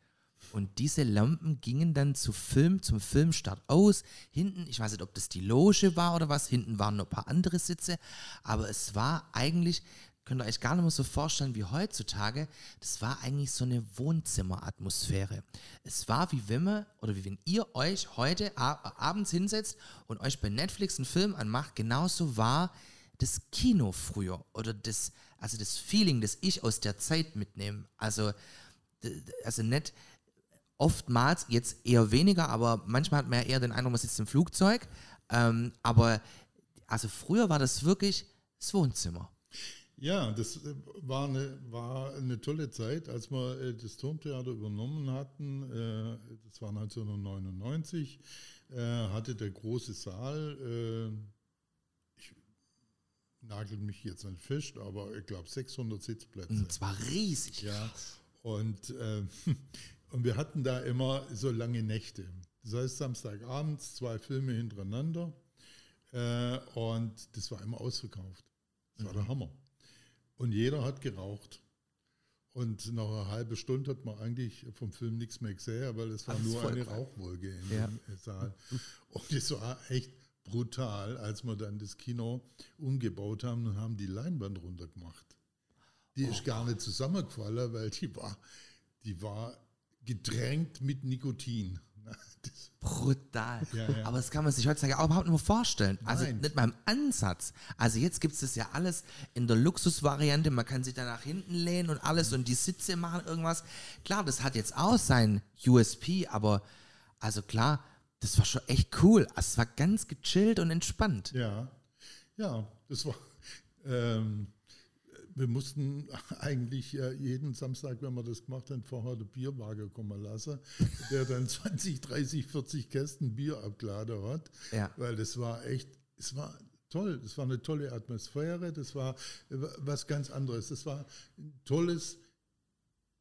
Und diese Lampen gingen dann zu Film, zum Filmstart aus. Hinten, ich weiß nicht, ob das die Loge war oder was, hinten waren noch ein paar andere Sitze, aber es war eigentlich, könnt ihr euch gar nicht mehr so vorstellen wie heutzutage, das war eigentlich so eine Wohnzimmeratmosphäre. Es war wie wenn man, oder wie wenn ihr euch heute ab abends hinsetzt und euch bei Netflix einen Film anmacht, genauso war das Kino früher oder das, also das Feeling, das ich aus der Zeit mitnehme. Also, also nicht, oftmals, jetzt eher weniger, aber manchmal hat man ja eher den Eindruck, man sitzt im Flugzeug. Ähm, aber also früher war das wirklich das Wohnzimmer. Ja, das äh, war eine, war eine tolle Zeit, als wir äh, das Turmtheater übernommen hatten. Äh, das war 1999. Hatte der große Saal, ich nagel mich jetzt nicht fest, aber ich glaube 600 Sitzplätze. Und zwar riesig. Ja. Und äh, Und wir hatten da immer so lange Nächte. Das heißt, Samstagabends zwei Filme hintereinander. Äh, und das war immer ausverkauft. Das war der mhm. Hammer. Und jeder hat geraucht. Und nach einer halben Stunde hat man eigentlich vom Film nichts mehr gesehen, weil es war Ach, nur eine Rauchwolke in ja. Saal. Und es war echt brutal, als wir dann das Kino umgebaut haben und haben die Leinwand runtergemacht. Die oh. ist gar nicht zusammengefallen, weil die war, die war gedrängt mit Nikotin. Brutal. Ja, ja. Aber das kann man sich heutzutage auch überhaupt nicht mehr vorstellen. Also Nein. nicht mal im Ansatz. Also jetzt gibt es das ja alles in der Luxusvariante. Man kann sich da nach hinten lehnen und alles und die Sitze machen irgendwas. Klar, das hat jetzt auch sein USP, aber also klar, das war schon echt cool. Also es war ganz gechillt und entspannt. Ja, ja, das war. Ähm, wir mussten eigentlich jeden Samstag, wenn wir das gemacht haben, vorher den Bierwagen kommen lassen, der dann 20, 30, 40 Kästen Bier abgeladen hat. Ja. Weil das war echt, es war toll. Das war eine tolle Atmosphäre. Das war was ganz anderes. Das war ein tolles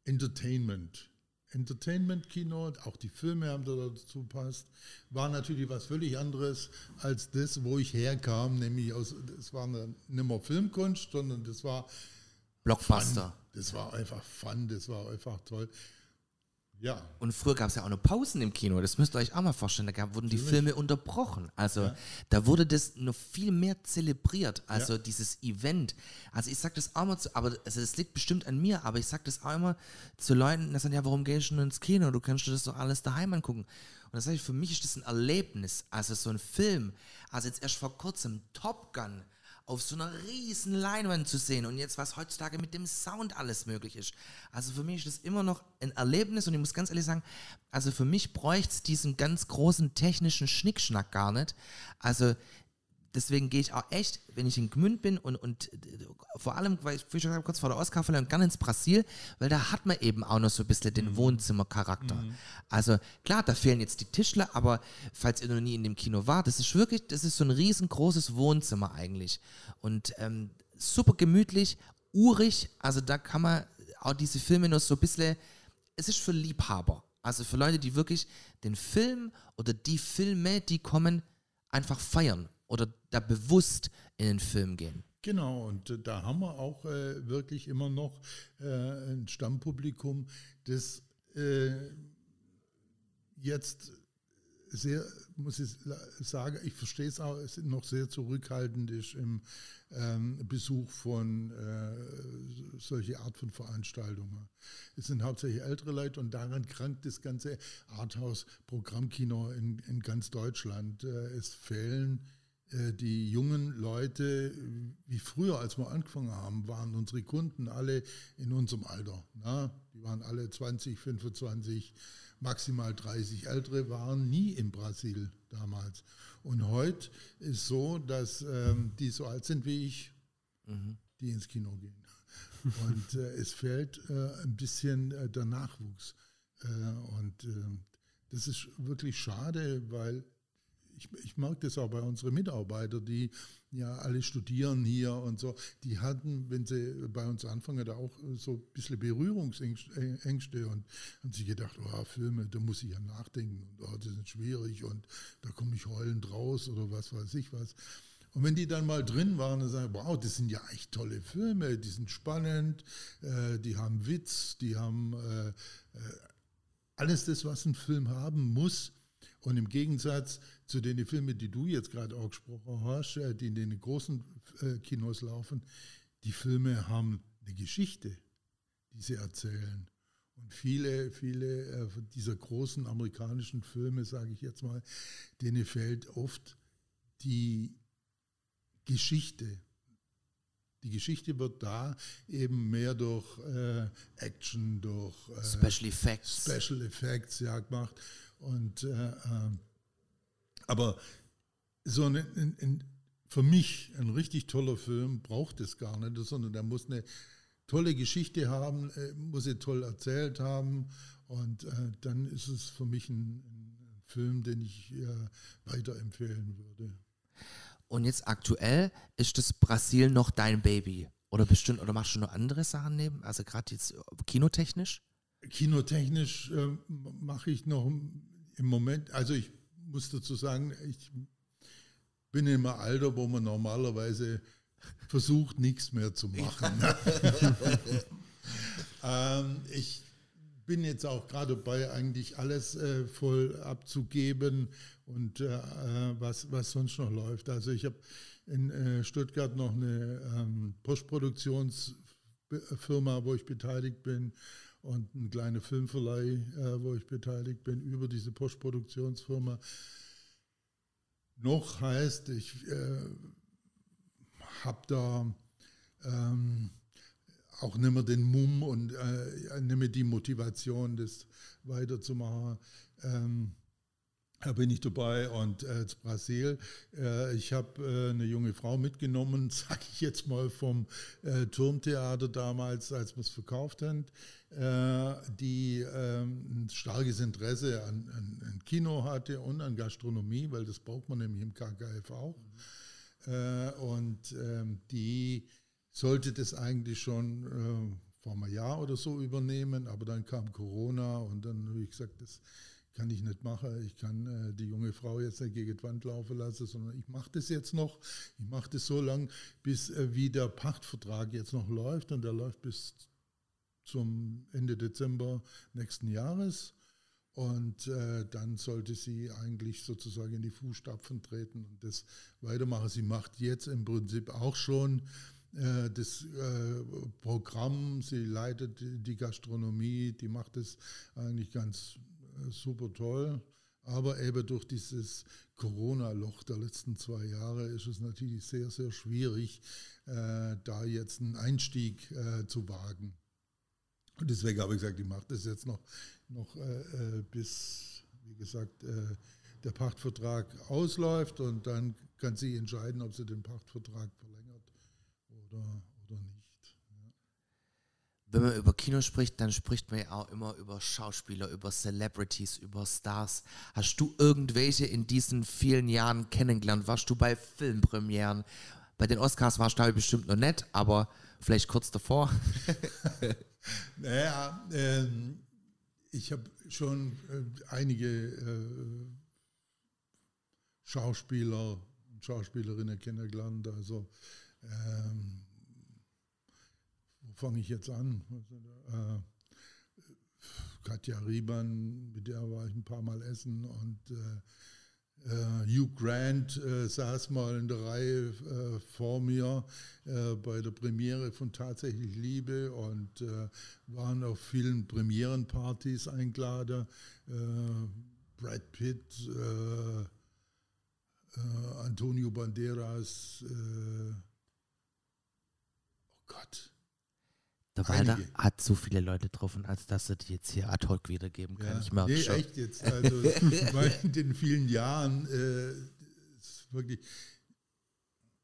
Entertainment. Entertainment-Kino, auch die Filme haben da dazu passt, war natürlich was völlig anderes als das, wo ich herkam, nämlich aus, es war nicht mehr Filmkunst, sondern das war Blockbuster. Fun. Das war einfach Fun, das war einfach toll. Ja. Und früher gab es ja auch noch Pausen im Kino, das müsst ihr euch auch mal vorstellen. Da wurden die Filme unterbrochen. Also ja. da wurde das noch viel mehr zelebriert, also ja. dieses Event. Also ich sage das auch mal zu, aber also das liegt bestimmt an mir, aber ich sage das auch immer zu Leuten, die sagen, ja, warum gehst du denn ins Kino? Du kannst dir das doch alles daheim angucken. Und das sage ich, für mich ist das ein Erlebnis, also so ein Film. Also jetzt erst vor kurzem Top Gun auf so einer riesen Leinwand zu sehen und jetzt was heutzutage mit dem Sound alles möglich ist. Also für mich ist das immer noch ein Erlebnis und ich muss ganz ehrlich sagen, also für mich bräuchte es diesen ganz großen technischen Schnickschnack gar nicht. Also deswegen gehe ich auch echt, wenn ich in Gmünd bin und, und äh, vor allem, weil ich, wie ich schon gesagt, kurz vor der Oscarverleihung, gerne ins Brasil, weil da hat man eben auch noch so ein bisschen den Wohnzimmercharakter. Also klar, da fehlen jetzt die Tischler, aber falls ihr noch nie in dem Kino wart, das ist wirklich, das ist so ein riesengroßes Wohnzimmer eigentlich. Und ähm, super gemütlich, urig, also da kann man auch diese Filme noch so ein bisschen, es ist für Liebhaber. Also für Leute, die wirklich den Film oder die Filme, die kommen, einfach feiern oder da bewusst in den Film gehen. Genau, und äh, da haben wir auch äh, wirklich immer noch äh, ein Stammpublikum, das äh, jetzt sehr, muss ich sagen, ich verstehe es auch, es noch sehr zurückhaltend ist im ähm, Besuch von äh, solche Art von Veranstaltungen. Es sind hauptsächlich ältere Leute und daran krankt das ganze Arthouse-Programmkino in, in ganz Deutschland. Äh, es fehlen die jungen Leute, wie früher, als wir angefangen haben, waren unsere Kunden alle in unserem Alter. Na? Die waren alle 20, 25, maximal 30. Ältere waren nie in Brasil damals. Und heute ist so, dass ähm, die so alt sind wie ich, die ins Kino gehen. Und äh, es fehlt äh, ein bisschen äh, der Nachwuchs. Äh, und äh, das ist wirklich schade, weil ich, ich merke das auch bei unseren Mitarbeitern, die ja alle studieren hier und so, die hatten, wenn sie bei uns anfangen, da auch so ein bisschen Berührungsängste und haben sich gedacht, oh, Filme, da muss ich ja nachdenken und oh, das ist schwierig und da komme ich heulend raus oder was weiß ich was. Und wenn die dann mal drin waren und sagen, wow, das sind ja echt tolle Filme, die sind spannend, äh, die haben Witz, die haben äh, äh, alles das, was ein Film haben muss. Und im Gegensatz zu den Filmen, die du jetzt gerade auch gesprochen hast, äh, die in den großen äh, Kinos laufen, die Filme haben eine Geschichte, die sie erzählen. Und viele, viele äh, dieser großen amerikanischen Filme, sage ich jetzt mal, denen fehlt oft die Geschichte. Die Geschichte wird da eben mehr durch äh, Action, durch äh, Special Effects. Special Effects ja gemacht. Und äh, aber so ein, ein, ein, für mich ein richtig toller Film braucht es gar nicht, sondern der muss eine tolle Geschichte haben, äh, muss sie toll erzählt haben und äh, dann ist es für mich ein, ein Film, den ich äh, weiterempfehlen würde. Und jetzt aktuell ist das Brasil noch dein Baby. Oder bestimmt, oder machst du noch andere Sachen neben? Also gerade jetzt äh, kinotechnisch? Kinotechnisch äh, mache ich noch im Moment, also ich muss dazu sagen, ich bin im Alter, wo man normalerweise versucht, nichts mehr zu machen. ähm, ich bin jetzt auch gerade dabei, eigentlich alles äh, voll abzugeben und äh, was, was sonst noch läuft. Also ich habe in äh, Stuttgart noch eine ähm, Postproduktionsfirma, wo ich beteiligt bin und ein kleiner Filmverleih, äh, wo ich beteiligt bin über diese Postproduktionsfirma. Noch heißt, ich äh, habe da ähm, auch nicht mehr den Mumm und äh, mehr die Motivation, das weiterzumachen. Ähm, da bin ich dabei und äh, Brasil. Äh, ich habe äh, eine junge Frau mitgenommen, sage ich jetzt mal vom äh, Turmtheater damals, als wir es verkauft haben, äh, die ähm, ein starkes Interesse an, an, an, Kino hatte und an Gastronomie, weil das braucht man nämlich im KKF auch. Mhm. und ähm, die sollte das eigentlich schon äh, vor einem Jahr oder so übernehmen, aber dann kam Corona und dann habe ich gesagt, das kann ich nicht machen. Ich kann äh, die junge Frau jetzt nicht gegen die Wand laufen lassen, sondern ich mache das jetzt noch. Ich mache das so lange, bis äh, wie der Pachtvertrag jetzt noch läuft und der läuft bis zum Ende Dezember nächsten Jahres. Und äh, dann sollte sie eigentlich sozusagen in die Fußstapfen treten und das weitermachen. Sie macht jetzt im Prinzip auch schon äh, das äh, Programm, sie leitet die Gastronomie, die macht es eigentlich ganz super toll. Aber eben durch dieses Corona-Loch der letzten zwei Jahre ist es natürlich sehr, sehr schwierig, äh, da jetzt einen Einstieg äh, zu wagen. Und deswegen habe ich gesagt, ich mache das jetzt noch, noch äh, bis, wie gesagt, der Pachtvertrag ausläuft und dann kann sie entscheiden, ob sie den Pachtvertrag verlängert oder. Wenn man über Kino spricht, dann spricht man ja auch immer über Schauspieler, über Celebrities, über Stars. Hast du irgendwelche in diesen vielen Jahren kennengelernt? Warst du bei Filmpremieren? Bei den Oscars warst du bestimmt noch nett, aber vielleicht kurz davor. naja, ähm, ich habe schon äh, einige äh, Schauspieler und Schauspielerinnen kennengelernt. Also ähm, fange ich jetzt an? Äh, Katja Riemann, mit der war ich ein paar Mal essen und äh, äh, Hugh Grant äh, saß mal in der Reihe äh, vor mir äh, bei der Premiere von Tatsächlich Liebe und äh, waren auf vielen Premierenpartys eingeladen. Brad Pitt, Antonio Banderas, oh Gott, der Einige. hat so viele Leute getroffen, als dass er die jetzt hier ad hoc wiedergeben kann. Ja, ich merke nee, schon. echt jetzt. Also in den vielen Jahren äh, wirklich.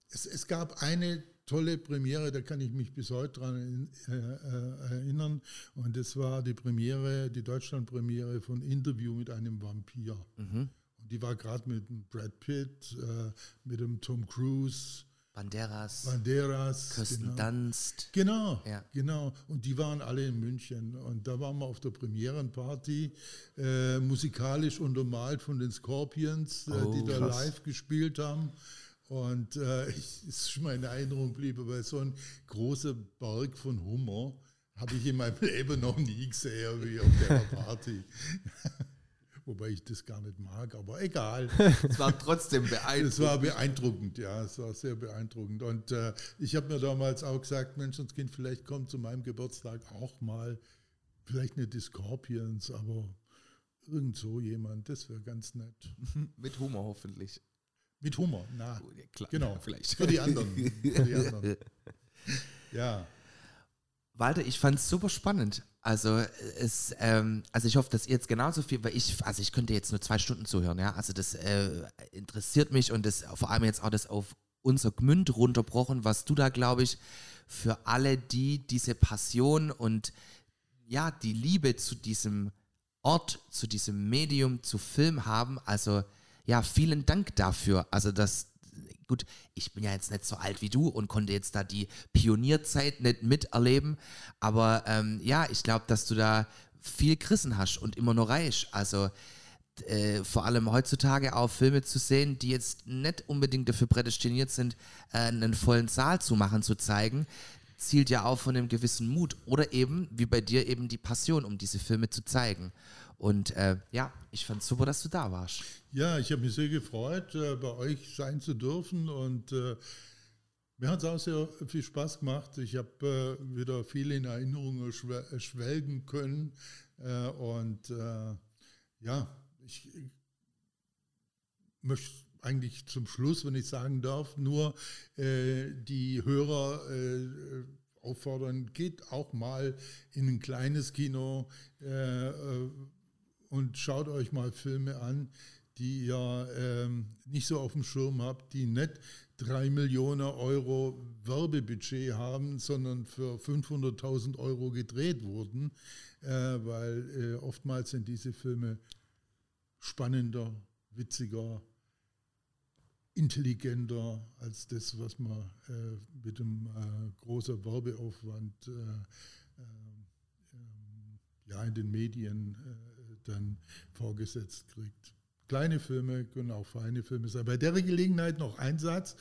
Es, es, gab eine tolle Premiere, da kann ich mich bis heute dran äh, äh, erinnern. Und das war die Premiere, die Deutschland-Premiere von Interview mit einem Vampir. Mhm. Und die war gerade mit Brad Pitt, äh, mit dem Tom Cruise Banderas, Banderas, Kirsten genau. Dunst. Genau, ja. genau. Und die waren alle in München. Und da waren wir auf der Premierenparty, äh, musikalisch untermalt von den Scorpions, äh, oh, die da krass. live gespielt haben. Und äh, ich, ist in Erinnerung blieb, aber so ein großer Berg von Hummer habe ich in meinem Leben noch nie gesehen wie auf der Party wobei ich das gar nicht mag, aber egal. es war trotzdem beeindruckend. Es war beeindruckend, ja, es war sehr beeindruckend. Und äh, ich habe mir damals auch gesagt, Menschenskind, vielleicht kommt zu meinem Geburtstag auch mal, vielleicht nicht die Scorpions, aber irgend so jemand, das wäre ganz nett. Mit Humor hoffentlich. Mit Humor, na, oh, ja, klar, genau. Vielleicht. Für die anderen. Für die anderen. Ja. Walter, ich fand es super spannend. Also es, ähm, also ich hoffe, dass ihr jetzt genauso viel, weil ich, also ich könnte jetzt nur zwei Stunden zuhören, ja. Also das äh, interessiert mich und das vor allem jetzt auch das auf unser Gmünd runterbrochen, was du da, glaube ich, für alle, die diese Passion und ja, die Liebe zu diesem Ort, zu diesem Medium, zu Film haben. Also ja, vielen Dank dafür. Also das, gut, ich bin ja jetzt nicht so alt wie du und konnte jetzt da die Pionierzeit nicht miterleben, aber ähm, ja, ich glaube, dass du da viel gerissen hast und immer noch reich. Also äh, vor allem heutzutage auch Filme zu sehen, die jetzt nicht unbedingt dafür prädestiniert sind, äh, einen vollen Saal zu machen, zu zeigen, zielt ja auch von einem gewissen Mut oder eben, wie bei dir, eben die Passion, um diese Filme zu zeigen. Und äh, ja, ich fand es super, dass du da warst. Ja, ich habe mich sehr gefreut, äh, bei euch sein zu dürfen und äh, mir hat es auch sehr viel Spaß gemacht. Ich habe äh, wieder viel in Erinnerungen äh, schwelgen können äh, und ja, ich möchte eigentlich zum Schluss, wenn ich sagen darf, nur die Hörer auffordern, geht auch mal in ein kleines Kino, und schaut euch mal Filme an, die ihr ähm, nicht so auf dem Schirm habt, die nicht drei Millionen Euro Werbebudget haben, sondern für 500.000 Euro gedreht wurden, äh, weil äh, oftmals sind diese Filme spannender, witziger, intelligenter als das, was man äh, mit einem äh, großen Werbeaufwand äh, ähm, ähm, ja, in den Medien äh, dann vorgesetzt kriegt. Kleine Filme können auch feine Filme sein. Bei der Gelegenheit noch ein Satz.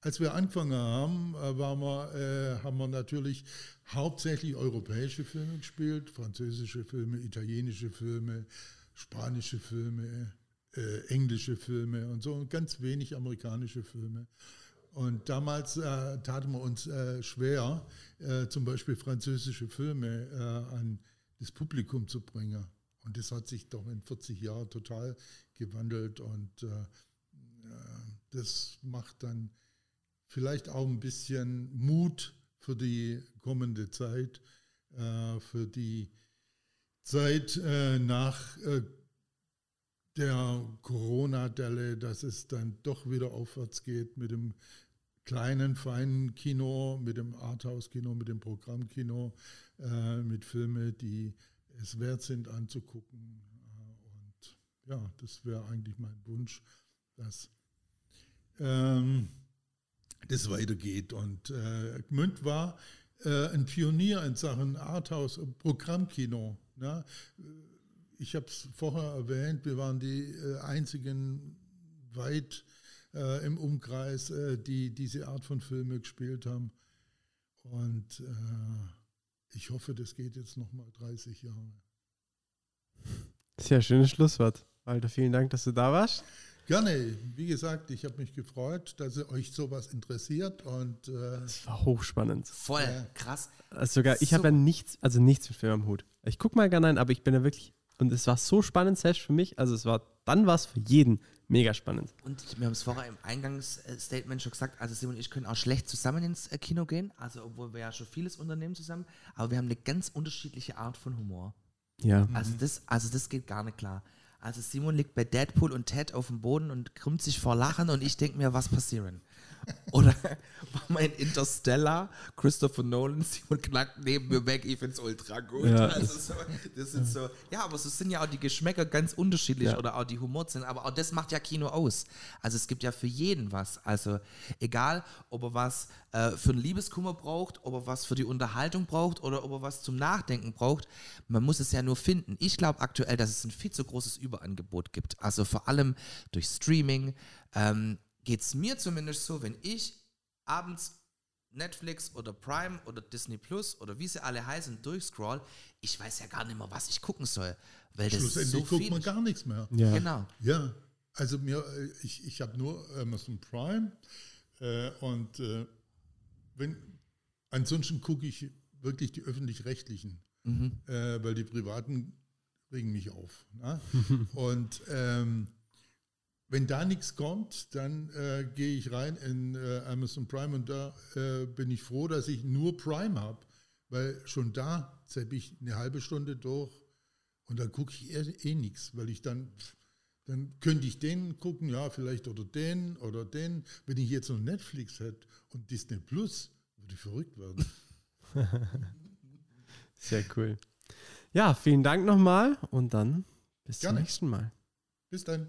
Als wir angefangen haben, äh, wir, äh, haben wir natürlich hauptsächlich europäische Filme gespielt, französische Filme, italienische Filme, spanische Filme, äh, englische Filme und so und ganz wenig amerikanische Filme. Und damals äh, taten wir uns äh, schwer, äh, zum Beispiel französische Filme äh, an das Publikum zu bringen. Und das hat sich doch in 40 Jahren total gewandelt und äh, das macht dann vielleicht auch ein bisschen Mut für die kommende Zeit, äh, für die Zeit äh, nach äh, der Corona-Delle, dass es dann doch wieder aufwärts geht mit dem kleinen, feinen Kino, mit dem Arthouse-Kino, mit dem Programmkino, äh, mit Filmen, die es wert sind anzugucken. Und ja, das wäre eigentlich mein Wunsch, dass ähm, das weitergeht. Und äh, Gmünd war äh, ein Pionier in Sachen Arthouse, Programmkino. Ne? Ich habe es vorher erwähnt, wir waren die äh, einzigen weit äh, im Umkreis, äh, die diese Art von Filme gespielt haben. Und äh, ich hoffe, das geht jetzt nochmal 30 Jahre. Sehr schönes Schlusswort. Walter, vielen Dank, dass du da warst. Gerne. Wie gesagt, ich habe mich gefreut, dass euch sowas interessiert und äh, Das war hochspannend. Voll, Ja. krass. Also sogar, ich habe ja nichts, also nichts mit Film am Hut. Ich gucke mal gerne ein, aber ich bin ja wirklich, und es war so spannend, selbst für mich, also es war, dann war es für jeden mega spannend. Und wir haben es vorher im Eingangsstatement schon gesagt, also Simon und ich können auch schlecht zusammen ins äh, Kino gehen, also obwohl wir ja schon vieles unternehmen zusammen, aber wir haben eine ganz unterschiedliche Art von Humor. Ja. Also das, also das geht gar nicht klar. Also Simon liegt bei Deadpool und Ted auf dem Boden und krümmt sich vor Lachen und ich denke mir, was passieren? Oder war mein Interstellar, Christopher Nolan, Simon knackt neben mir weg, ich finde es ultra gut. Ja, also so, das sind so, ja, aber so sind ja auch die Geschmäcker ganz unterschiedlich Ja. oder auch die Humorzellen, aber auch das macht ja Kino aus. Also es gibt ja für jeden was. Also egal, ob er was äh, für einen Liebeskummer braucht, ob er was für die Unterhaltung braucht oder ob er was zum Nachdenken braucht, man muss es ja nur finden. Ich glaube aktuell, dass es ein viel zu großes Überangebot gibt. Also vor allem durch Streaming ähm, geht es mir zumindest so, wenn ich abends Netflix oder Prime oder Disney Plus oder wie sie alle heißen durchscroll, ich weiß ja gar nicht mehr, was ich gucken soll, weil das ist schlussendlich so guckt man gar nichts mehr. ja. Genau. Ja, also mir, äh, ich, ich habe nur Amazon Prime äh, und äh, wenn, ansonsten gucke ich wirklich die öffentlich-rechtlichen, äh, weil die privaten regen mich auf. Ne? und ähm, wenn da nichts kommt, dann äh, gehe ich rein in äh, Amazon Prime und da äh, bin ich froh, dass ich nur Prime habe, weil schon da zapp ich eine halbe Stunde durch und dann gucke ich eh, eh nichts, weil ich dann, pff, dann könnte ich den gucken, ja, vielleicht oder den oder den. Wenn ich jetzt noch Netflix hätte und Disney Plus, würde ich verrückt werden. Sehr cool. Ja, vielen Dank nochmal und dann bis Gerne. zum nächsten Mal. Bis dann.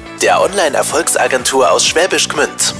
der Online-Erfolgsagentur aus Schwäbisch Gmünd.